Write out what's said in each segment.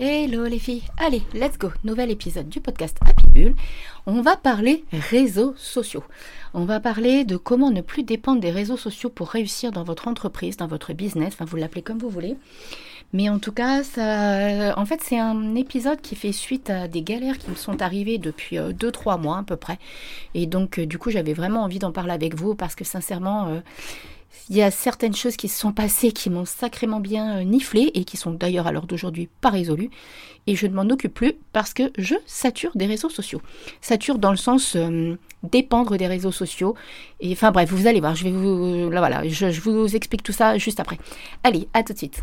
Hello les filles, allez, let's go, nouvel épisode du podcast Happy Bull. On va parler réseaux sociaux. On va parler de comment ne plus dépendre des réseaux sociaux pour réussir dans votre entreprise, dans votre business, enfin vous l'appelez comme vous voulez. Mais en tout cas, en fait, c'est un épisode qui fait suite à des galères qui me sont arrivées depuis 2-3 euh, mois à peu près. Et donc, euh, du coup, j'avais vraiment envie d'en parler avec vous parce que sincèrement, euh, il y a certaines choses qui se sont passées qui m'ont sacrément bien euh, niflé et qui sont d'ailleurs à l'heure d'aujourd'hui pas résolues. Et je ne m'en occupe plus parce que je sature des réseaux sociaux. Sature dans le sens euh, dépendre des réseaux sociaux. Et enfin bref, vous allez voir, je vais vous. Là voilà, je vous explique tout ça juste après. Allez, à tout de suite.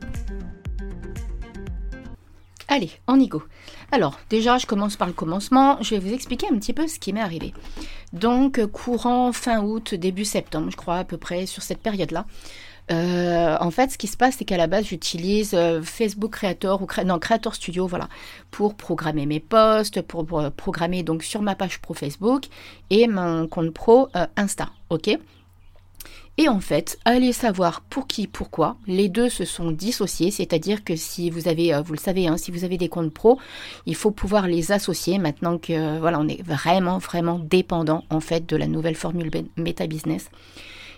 Allez, on y go. Alors, déjà, je commence par le commencement. Je vais vous expliquer un petit peu ce qui m'est arrivé. Donc, courant fin août, début septembre, je crois, à peu près, sur cette période-là. Euh, en fait, ce qui se passe, c'est qu'à la base, j'utilise euh, Facebook Creator ou Creator Studio, voilà, pour programmer mes posts, pour, programmer donc sur ma page pro Facebook et mon compte pro euh, Insta, ok? Et en fait, allez savoir pour qui, pourquoi. Les deux se sont dissociés, c'est-à-dire que si vous avez, vous le savez, hein, si vous avez des comptes pro, il faut pouvoir les associer maintenant que voilà, on est vraiment, vraiment dépendant en fait de la nouvelle formule Meta Business.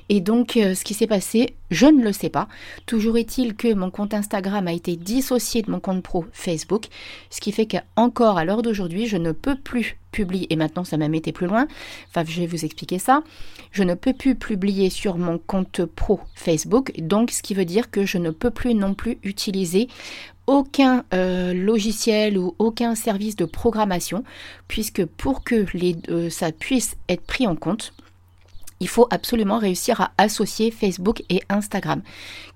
Et donc, euh, ce qui s'est passé, je ne le sais pas. Toujours est-il que mon compte Instagram a été dissocié de mon compte pro Facebook, ce qui fait qu'encore à l'heure d'aujourd'hui, je ne peux plus publier, et maintenant ça m'a été plus loin, enfin je vais vous expliquer ça, je ne peux plus publier sur mon compte pro Facebook, donc ce qui veut dire que je ne peux plus non plus utiliser aucun euh, logiciel ou aucun service de programmation, puisque pour que les, euh, ça puisse être pris en compte, il faut absolument réussir à associer Facebook et Instagram.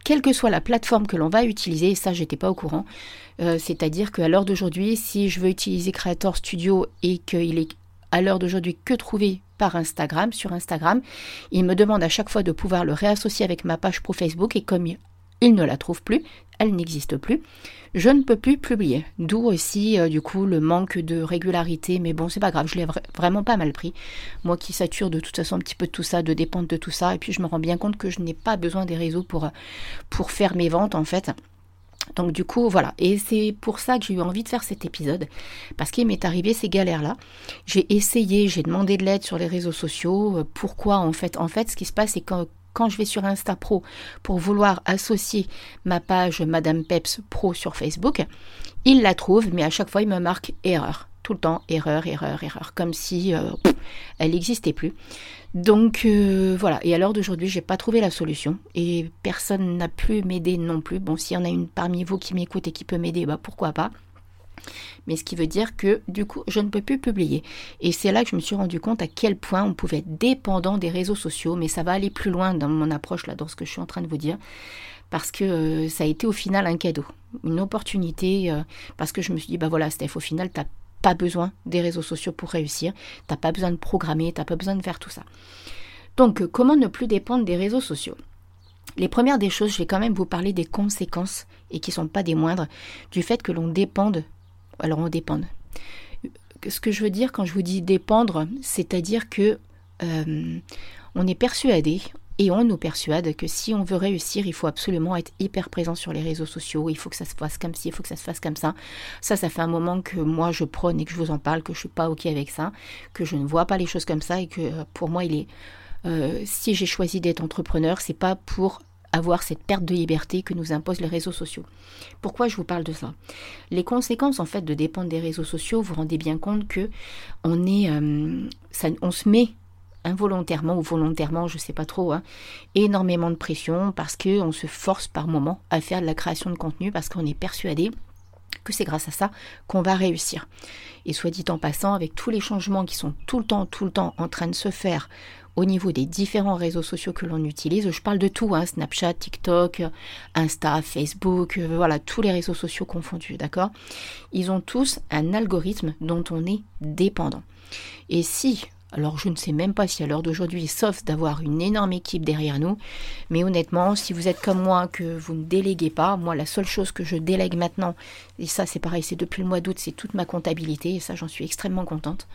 Quelle que soit la plateforme que l'on va utiliser, ça j'étais pas au courant, euh, c'est-à-dire qu'à l'heure d'aujourd'hui, si je veux utiliser Creator Studio et qu'il est à l'heure d'aujourd'hui que trouvé par Instagram, sur Instagram, il me demande à chaque fois de pouvoir le réassocier avec ma page pro Facebook et comme il ne la trouve plus, elle n'existe plus. Je ne peux plus publier. D'où aussi, euh, du coup, le manque de régularité. Mais bon, c'est pas grave, je l'ai vraiment pas mal pris. Moi qui sature de toute façon un petit peu de tout ça, de dépendre de tout ça. Et puis, je me rends bien compte que je n'ai pas besoin des réseaux pour, euh, pour faire mes ventes, en fait. Donc du coup, voilà. Et c'est pour ça que j'ai eu envie de faire cet épisode. Parce qu'il m'est arrivé ces galères-là. J'ai essayé, j'ai demandé de l'aide sur les réseaux sociaux. Euh, pourquoi en fait? En fait, ce qui se passe, c'est que quand je vais sur Insta Pro pour vouloir associer ma page Madame Peps Pro sur Facebook, il la trouve, mais à chaque fois il me marque erreur. Tout le temps, erreur, erreur, erreur, comme si euh, elle n'existait plus. Donc euh, voilà, et à l'heure d'aujourd'hui, j'ai pas trouvé la solution et personne n'a pu m'aider non plus. Bon, s'il y en a une parmi vous qui m'écoute et qui peut m'aider, bah pourquoi pas. Mais ce qui veut dire que du coup, je ne peux plus publier. Et c'est là que je me suis rendu compte à quel point on pouvait être dépendant des réseaux sociaux. Mais ça va aller plus loin dans mon approche, là, dans ce que je suis en train de vous dire. Parce que euh, ça a été au final un cadeau, une opportunité. Euh, parce que je me suis dit, bah voilà, Steph, au final, tu n'as pas besoin des réseaux sociaux pour réussir. Tu n'as pas besoin de programmer, tu n'as pas besoin de faire tout ça. Donc, euh, comment ne plus dépendre des réseaux sociaux? Les premières des choses, je vais quand même vous parler des conséquences, et qui ne sont pas des moindres, du fait que l'on dépende alors on dépend. Ce que je veux dire quand je vous dis dépendre, c'est-à-dire que euh, on est persuadé et on nous persuade que si on veut réussir, il faut absolument être hyper présent sur les réseaux sociaux, il faut que ça se fasse comme ci, il faut que ça se fasse comme ça. Ça, ça fait un moment que moi je prône et que je vous en parle, que je suis pas ok avec ça, que je ne vois pas les choses comme ça et que euh, pour moi il est euh, si j'ai choisi d'être entrepreneur, c'est pas pour avoir cette perte de liberté que nous imposent les réseaux sociaux. Pourquoi je vous parle de ça? Les conséquences en fait de dépendre des réseaux sociaux, vous, vous rendez bien compte que on est, euh, on se met involontairement ou volontairement, je ne sais pas trop, hein, énormément de pression parce qu'on se force par moment à faire de la création de contenu parce qu'on est persuadé que c'est grâce à ça qu'on va réussir. Et soit dit en passant, avec tous les changements qui sont tout le temps, tout le temps en train de se faire au niveau des différents réseaux sociaux que l'on utilise, je parle de tout, hein, Snapchat, TikTok, Insta, Facebook, euh, voilà, tous les réseaux sociaux confondus, d'accord? Ils ont tous un algorithme dont on est dépendant. Et si alors je ne sais même pas si à l'heure d'aujourd'hui, sauf d'avoir une énorme équipe derrière nous, mais honnêtement, si vous êtes comme moi, que vous ne déléguez pas, moi la seule chose que je délègue maintenant, et ça c'est pareil, c'est depuis le mois d'août, c'est toute ma comptabilité, et ça j'en suis extrêmement contente.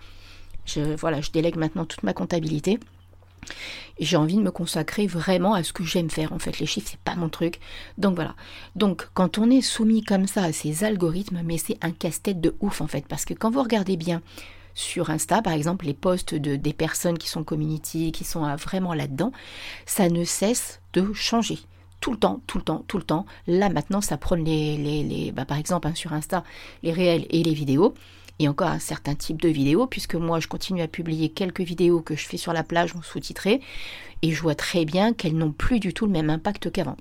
Je, voilà, je délègue maintenant toute ma comptabilité. J'ai envie de me consacrer vraiment à ce que j'aime faire. En fait, les chiffres, c'est pas mon truc. Donc voilà. Donc, quand on est soumis comme ça à ces algorithmes, mais c'est un casse-tête de ouf en fait. Parce que quand vous regardez bien sur Insta, par exemple, les posts de, des personnes qui sont community, qui sont vraiment là-dedans, ça ne cesse de changer. Tout le temps, tout le temps, tout le temps. Là, maintenant, ça prône les, les, bah, par exemple, hein, sur Insta, les réels et les vidéos. Et encore un certain type de vidéos, puisque moi, je continue à publier quelques vidéos que je fais sur la plage en sous-titré. Et je vois très bien qu'elles n'ont plus du tout le même impact qu'avant.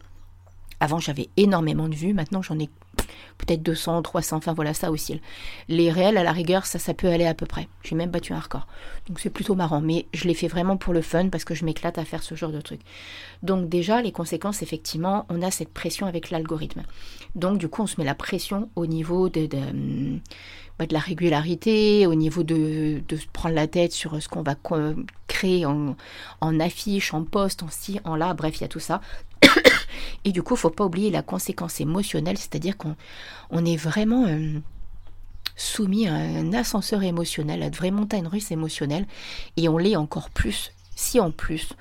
Avant, j'avais énormément de vues. Maintenant, j'en ai peut-être 200, 300, enfin voilà, ça aussi. Les réels, à la rigueur, ça, peut aller à peu près. J'ai même battu un record. Donc c'est plutôt marrant, mais je l'ai fait vraiment pour le fun parce que je m'éclate à faire ce genre de truc. Donc déjà, les conséquences, effectivement, on a cette pression avec l'algorithme. Donc du coup, on se met la pression au niveau de, de, bah, la régularité, au niveau de, de, se prendre la tête sur ce qu'on va créer en, en affiche, en poste, en ci, en là, bref, il y a tout ça. Et du coup, faut pas oublier la conséquence émotionnelle, c'est-à-dire qu'on on est vraiment euh, soumis à un ascenseur émotionnel, à de vraies montagnes russes émotionnelles, et on l'est encore plus si en plus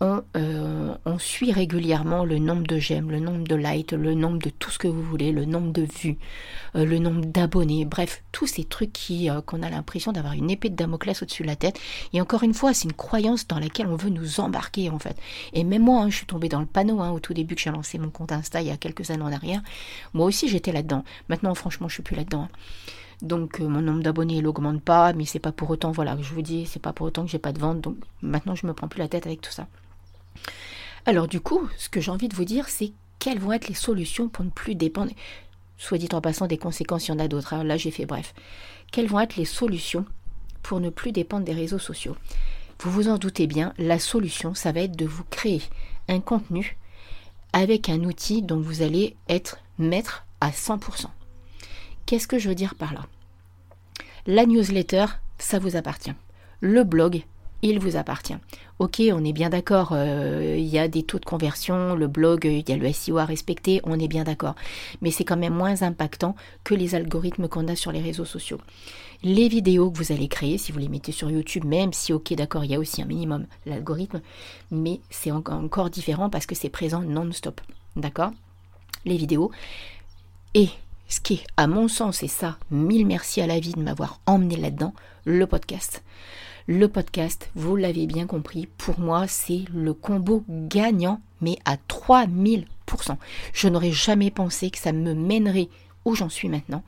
euh, on, suit régulièrement le nombre de j'aime, le nombre de likes, le nombre de tout ce que vous voulez, le nombre de vues, euh, le nombre d'abonnés, bref, tous ces trucs qui euh, qu'on a l'impression d'avoir une épée de Damoclès au-dessus de la tête. Et encore une fois, c'est une croyance dans laquelle on veut nous embarquer en fait. Et même moi, hein, je suis tombée dans le panneau hein, au tout début que j'ai lancé mon compte Insta il y a quelques années en arrière. Moi aussi, j'étais là-dedans. Maintenant, franchement, je suis plus là-dedans. Hein. Donc mon nombre d'abonnés il pas, mais c'est pas pour autant, voilà, je vous dis, c'est pas pour autant que j'ai pas de vente. Donc maintenant je me prends plus la tête avec tout ça. Alors du coup, ce que j'ai envie de vous dire, c'est quelles vont être les solutions pour ne plus dépendre, soit dit en passant des conséquences, il y en a d'autres, hein. là j'ai fait bref. Quelles vont être les solutions pour ne plus dépendre des réseaux sociaux? Vous vous en doutez bien, la solution, ça va être de vous créer un contenu avec un outil dont vous allez être maître à 100%. Qu'est-ce que je veux dire par là? La newsletter, ça vous appartient. Le blog, il vous appartient. Ok, on est bien d'accord, euh, il y a des taux de conversion, le blog, il y a le SEO à respecter, on est bien d'accord. Mais c'est quand même moins impactant que les algorithmes qu'on a sur les réseaux sociaux. Les vidéos que vous allez créer, si vous les mettez sur YouTube, même si ok d'accord, il y a aussi un minimum l'algorithme, mais c'est encore différent parce que c'est présent non-stop. D'accord? Les vidéos. Et ce qui est, à mon sens, et ça, mille merci à la vie de m'avoir emmené là-dedans, le podcast. Le podcast, vous l'avez bien compris, pour moi, c'est le combo gagnant, mais à 3000%. Je n'aurais jamais pensé que ça me mènerait où j'en suis maintenant,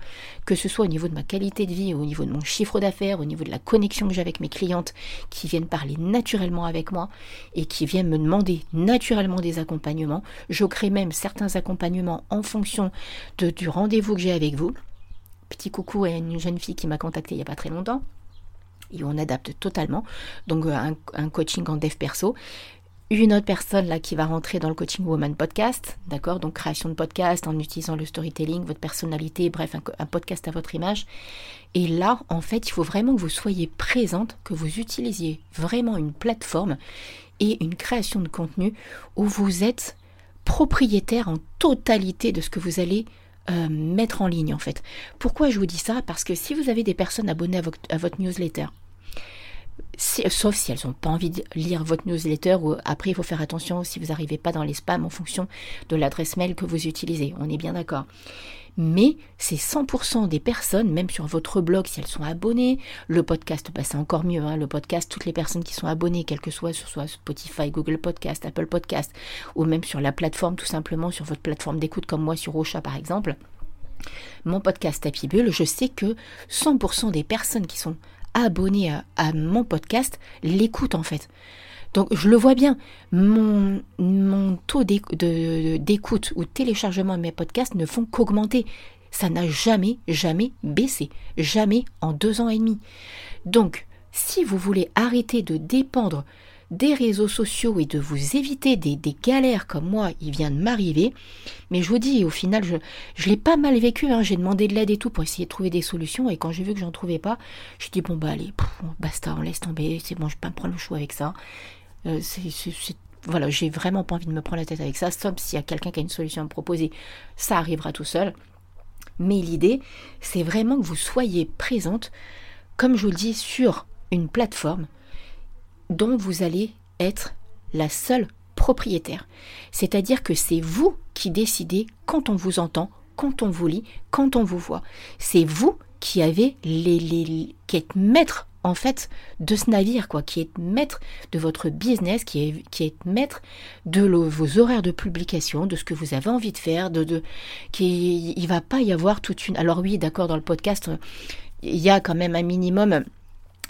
que ce soit au niveau de ma qualité de vie, au niveau de mon chiffre d'affaires, au niveau de la connexion que j'ai avec mes clientes qui viennent parler naturellement avec moi et qui viennent me demander naturellement des accompagnements. Je crée même certains accompagnements en fonction du rendez-vous que j'ai avec vous. Petit coucou à une jeune fille qui m'a contacté il n'y a pas très longtemps et on adapte totalement. Donc euh, un, coaching en dev perso. Une autre personne là qui va rentrer dans le coaching woman podcast, d'accord? Donc création de podcast en utilisant le storytelling, votre personnalité, bref, un, podcast à votre image. Et là, en fait, il faut vraiment que vous soyez présente, que vous utilisiez vraiment une plateforme et une création de contenu où vous êtes propriétaire en totalité de ce que vous allez euh, mettre en ligne en fait. Pourquoi je vous dis ça? Parce que si vous avez des personnes abonnées à votre newsletter, sauf si elles n'ont pas envie de lire votre newsletter, ou après il faut faire attention si vous n'arrivez pas dans les spams en fonction de l'adresse mail que vous utilisez, on est bien d'accord. Mais c'est 100% des personnes, même sur votre blog, si elles sont abonnées, le podcast, bah, c'est encore mieux, hein, le podcast, toutes les personnes qui sont abonnées, quel que soit, sur soit Spotify, Google Podcast, Apple Podcast, ou même sur la plateforme, tout simplement sur votre plateforme d'écoute comme moi sur Ocha par exemple, mon podcast Happy Bull, je sais que 100% des personnes qui sont abonnés à, mon podcast l'écoutent en fait. Donc je le vois bien, mon, mon taux d'écoute ou téléchargement de mes podcasts ne font qu'augmenter. Ça n'a jamais, jamais baissé. Jamais en deux ans et demi. Donc, si vous voulez arrêter de dépendre des réseaux sociaux et de vous éviter des, galères comme moi, il vient de m'arriver. Mais je vous dis, au final, je, je l'ai pas mal vécu. Hein. J'ai demandé de l'aide et tout pour essayer de trouver des solutions. Et quand j'ai vu que j'en trouvais pas, je dit bon bah allez, basta, on laisse tomber. C'est bon, je vais pas me prendre le chou avec ça. Euh, voilà, j'ai vraiment pas envie de me prendre la tête avec ça. Sauf s'il y a quelqu'un qui a une solution à me proposer, ça arrivera tout seul. Mais l'idée, c'est vraiment que vous soyez présente, comme je vous le dis, sur une plateforme dont vous allez être la seule propriétaire. C'est-à-dire que c'est vous qui décidez quand on vous entend, quand on vous lit, quand on vous voit. C'est vous qui avez les, qui êtes maître en fait de ce navire quoi, qui est maître de votre business, qui est, maître de vos horaires de publication, de ce que vous avez envie de faire, de, de qui il va pas y avoir toute une. Alors oui, d'accord, dans le podcast, il y a quand même un minimum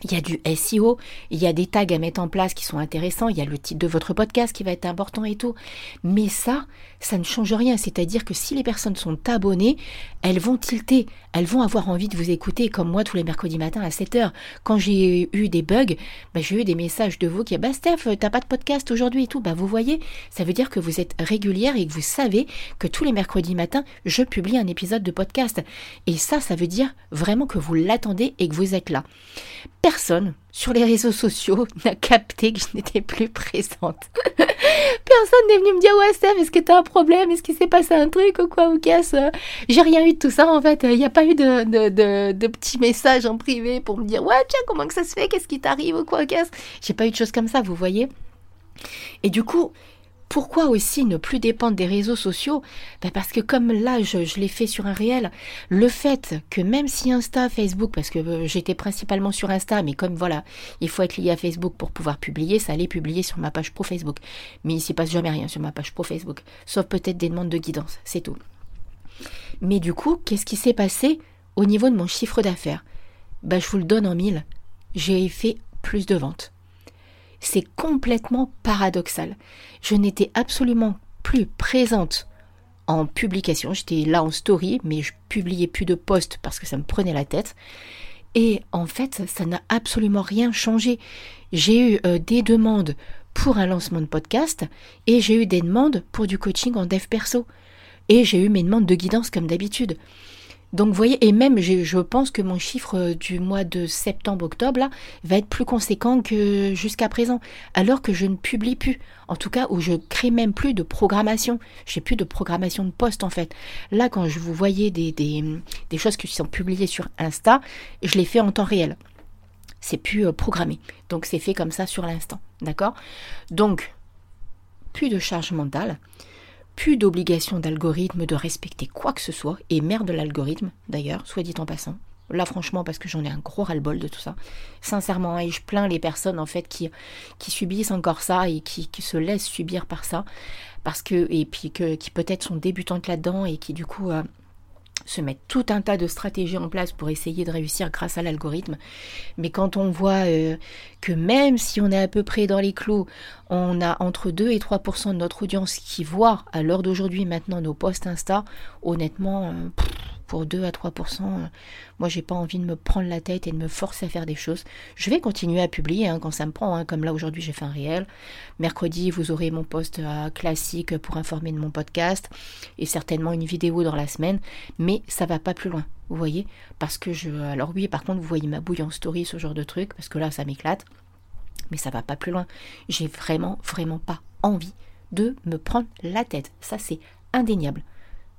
il y a du SEO, il y a des tags à mettre en place qui sont intéressants, il y a le titre de votre podcast qui va être important et tout. Mais ça, ça ne change rien. C'est-à-dire que si les personnes sont abonnées, elles vont tilter, elles vont avoir envie de vous écouter, comme moi tous les mercredis matins à 7h. Quand j'ai eu des bugs, bah, j'ai eu des messages de vous qui bah Steph, t'as pas de podcast aujourd'hui et tout. Bah vous voyez, ça veut dire que vous êtes régulière et que vous savez que tous les mercredis matins, je publie un épisode de podcast. Et ça, ça veut dire vraiment que vous l'attendez et que vous êtes là personne sur les réseaux sociaux n'a capté que je n'étais plus présente. personne n'est venu me dire ouais Steph, est-ce que t'as un problème? Est-ce qu'il s'est passé un truc ou quoi ou casse J'ai rien eu de tout ça en fait. Il n'y a pas eu de, petits messages en privé pour me dire ouais tiens comment que ça se fait? Qu'est-ce qui t'arrive ou quoi ou casse J'ai pas eu de choses comme ça, vous voyez? Et du coup, pourquoi aussi ne plus dépendre des réseaux sociaux? Ben Parce que comme là, je, l'ai fait sur un réel, le fait que même si Insta, Facebook, parce que euh, j'étais principalement sur Insta, mais comme voilà, il faut être lié à Facebook pour pouvoir publier, ça allait publier sur ma page pro Facebook. Mais il s'y passe jamais rien sur ma page pro Facebook, sauf peut-être des demandes de guidance, c'est tout. Mais du coup, qu'est-ce qui s'est passé au niveau de mon chiffre d'affaires? Ben, Je vous le donne en mille, j'ai fait plus de ventes. C'est complètement paradoxal. Je n'étais absolument plus présente en publication. J'étais là en story, mais je publiais plus de posts parce que ça me prenait la tête. Et en fait, ça n'a absolument rien changé. J'ai eu euh, des demandes pour un lancement de podcast et j'ai eu des demandes pour du coaching en dev perso. Et j'ai eu mes demandes de guidance comme d'habitude. Donc vous voyez, et même je pense que mon chiffre euh, du mois de septembre-octobre là va être plus conséquent que jusqu'à présent, alors que je ne publie plus. En tout cas, où je crée même plus de programmation. J'ai plus de programmation de poste en fait. Là, quand je vous voyais des, des, choses qui sont publiées sur Insta, je les fais en temps réel. C'est plus euh, programmé. Donc c'est fait comme ça sur l'instant. D'accord? Donc, plus de charge mentale plus d'obligation d'algorithme de respecter quoi que ce soit, et merde l'algorithme d'ailleurs, soit dit en passant. Là franchement parce que j'en ai un gros ras-le-bol de tout ça. Sincèrement, et je plains les personnes en fait qui, qui subissent encore ça et qui, se laissent subir par ça. Parce que, et puis que, qui peut-être sont débutantes là-dedans et qui du coup euh, se mettre tout un tas de stratégies en place pour essayer de réussir grâce à l'algorithme. Mais quand on voit euh, que même si on est à peu près dans les clous, on a entre 2 et 3% de notre audience qui voit à l'heure d'aujourd'hui maintenant nos posts Insta, honnêtement, euh, pour 2 à 3%, euh, moi j'ai pas envie de me prendre la tête et de me forcer à faire des choses. Je vais continuer à publier hein, quand ça me prend, hein, comme là aujourd'hui j'ai fait un réel. Mercredi, vous aurez mon post euh, classique pour informer de mon podcast et certainement une vidéo dans la semaine, mais ça va pas plus loin. Vous voyez Parce que je. Alors oui, par contre, vous voyez ma bouille en story, ce genre de truc, parce que là, ça m'éclate. Mais ça va pas plus loin. J'ai vraiment, vraiment pas envie de me prendre la tête. Ça, c'est indéniable.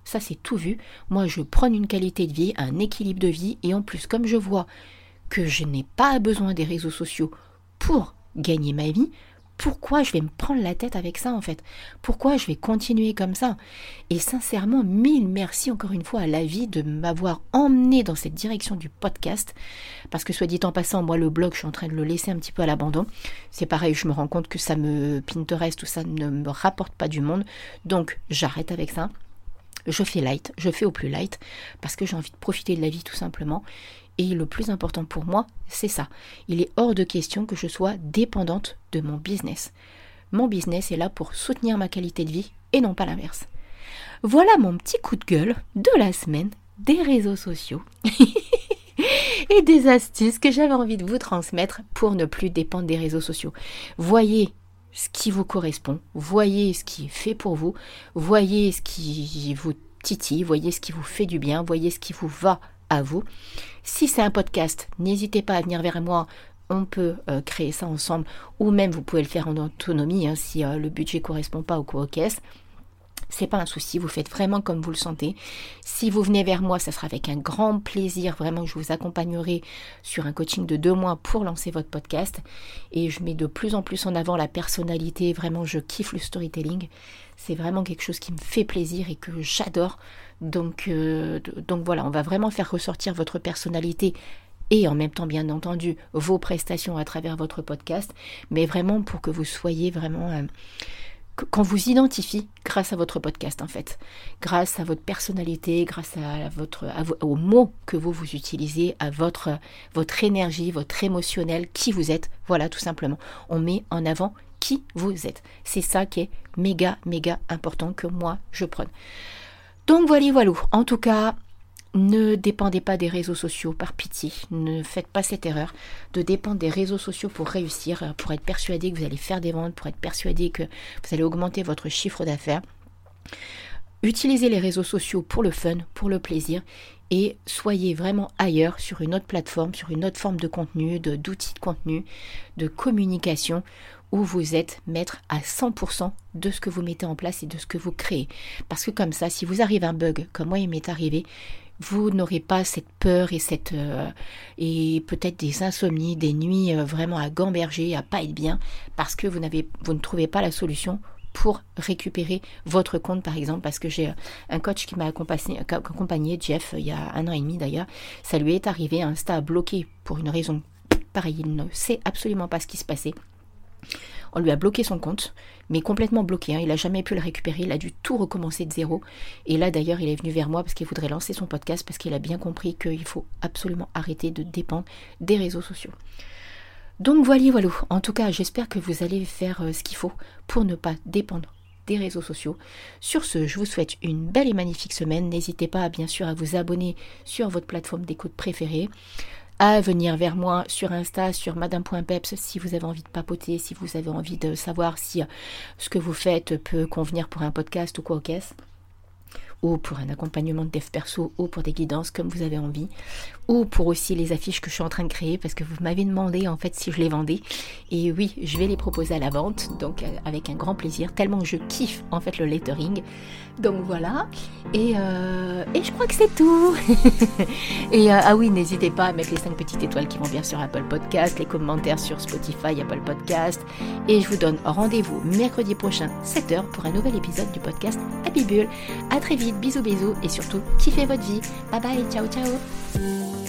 Ça, c'est tout vu. Moi, je prends une qualité de vie, un équilibre de vie, et en plus, comme je vois que je n'ai pas besoin des réseaux sociaux pour gagner ma vie, pourquoi je vais me prendre la tête avec ça en fait? Pourquoi je vais continuer comme ça? Et sincèrement, mille merci encore une fois à la vie de m'avoir emmené dans cette direction du podcast. Parce que soit dit en passant, moi le blog, je suis en train de le laisser un petit peu à l'abandon. C'est pareil, je me rends compte que ça me Pinterest, tout ça ne me rapporte pas du monde. Donc j'arrête avec ça je fais light, je fais au plus light, parce que j'ai envie de profiter de la vie tout simplement. Et le plus important pour moi, c'est ça. Il est hors de question que je sois dépendante de mon business. Mon business est là pour soutenir ma qualité de vie et non pas l'inverse. Voilà mon petit coup de gueule de la semaine des réseaux sociaux et des astuces que j'avais envie de vous transmettre pour ne plus dépendre des réseaux sociaux. Voyez ce qui vous correspond, voyez ce qui est fait pour vous, voyez ce qui vous titille, voyez ce qui vous fait du bien, voyez ce qui vous va à vous. Si c'est un podcast, n'hésitez pas à venir vers moi. On peut euh, créer ça ensemble, ou même vous pouvez le faire en autonomie hein, si euh, le budget correspond pas au co-caisse c'est pas un souci, vous faites vraiment comme vous le sentez. Si vous venez vers moi, ça sera avec un grand plaisir, vraiment, je vous accompagnerai sur un coaching de deux mois pour lancer votre podcast. Et je mets de plus en plus en avant la personnalité, vraiment, je kiffe le storytelling. C'est vraiment quelque chose qui me fait plaisir et que j'adore. Donc, euh, donc voilà, on va vraiment faire ressortir votre personnalité et en même temps, bien entendu, vos prestations à travers votre podcast, mais vraiment pour que vous soyez vraiment... Euh, qu'on vous identifie grâce à votre podcast en fait, grâce à votre personnalité, grâce à votre aux mots que vous vous utilisez, à votre votre énergie, votre émotionnel, qui vous êtes. Voilà tout simplement. On met en avant qui vous êtes. C'est ça qui est méga méga important que moi je prenne. Donc voilà voilà. En tout cas, ne dépendez pas des réseaux sociaux, par pitié. Ne faites pas cette erreur de dépendre des réseaux sociaux pour réussir, pour être persuadé que vous allez faire des ventes, pour être persuadé que vous allez augmenter votre chiffre d'affaires. Utilisez les réseaux sociaux pour le fun, pour le plaisir et soyez vraiment ailleurs sur une autre plateforme, sur une autre forme de contenu, d'outils de, de contenu, de communication où vous êtes maître à 100% de ce que vous mettez en place et de ce que vous créez. Parce que comme ça, si vous arrive un bug, comme moi il m'est arrivé, vous n'aurez pas cette peur et cette euh, et peut-être des insomnies, des nuits euh, vraiment à gamberger, à pas être bien, parce que vous ne trouvez pas la solution pour récupérer votre compte par exemple parce que j'ai euh, un coach qui m'a accompagné, Jeff il y a un an et demi d'ailleurs. Ça lui est arrivé Insta a bloqué pour une raison pareille. Il ne sait absolument pas ce qui se passait on lui a bloqué son compte, mais complètement bloqué. Hein. Il n'a jamais pu le récupérer. Il a dû tout recommencer de zéro. Et là, d'ailleurs, il est venu vers moi parce qu'il voudrait lancer son podcast parce qu'il a bien compris qu'il faut absolument arrêter de dépendre des réseaux sociaux. Donc voilà, voilà. En tout cas, j'espère que vous allez faire euh, ce qu'il faut pour ne pas dépendre des réseaux sociaux. Sur ce, je vous souhaite une belle et magnifique semaine. N'hésitez pas bien sûr à vous abonner sur votre plateforme d'écoute préférée à venir vers moi sur Insta, sur madame.peps, si vous avez envie de papoter, si vous avez envie de savoir si euh, ce que vous faites peut convenir pour un podcast ou quoi au caisse ou pour un accompagnement de dev perso, ou pour des guidances comme vous avez envie, ou pour aussi les affiches que je suis en train de créer parce que vous m'avez demandé en fait si je les vendais. Et oui, je vais les proposer à la vente, donc euh, avec un grand plaisir, tellement je kiffe en fait le lettering. Donc voilà. Et, euh, je crois que c'est tout. et euh, ah oui, n'hésitez pas à mettre les 5 petites étoiles qui vont bien sur Apple Podcast, les commentaires sur Spotify, Apple Podcast. Et je vous donne rendez-vous mercredi prochain, 7h, pour un nouvel épisode du podcast Happy Bull. À très vite, bisous bisous et surtout, kiffez votre vie. Bye bye, ciao ciao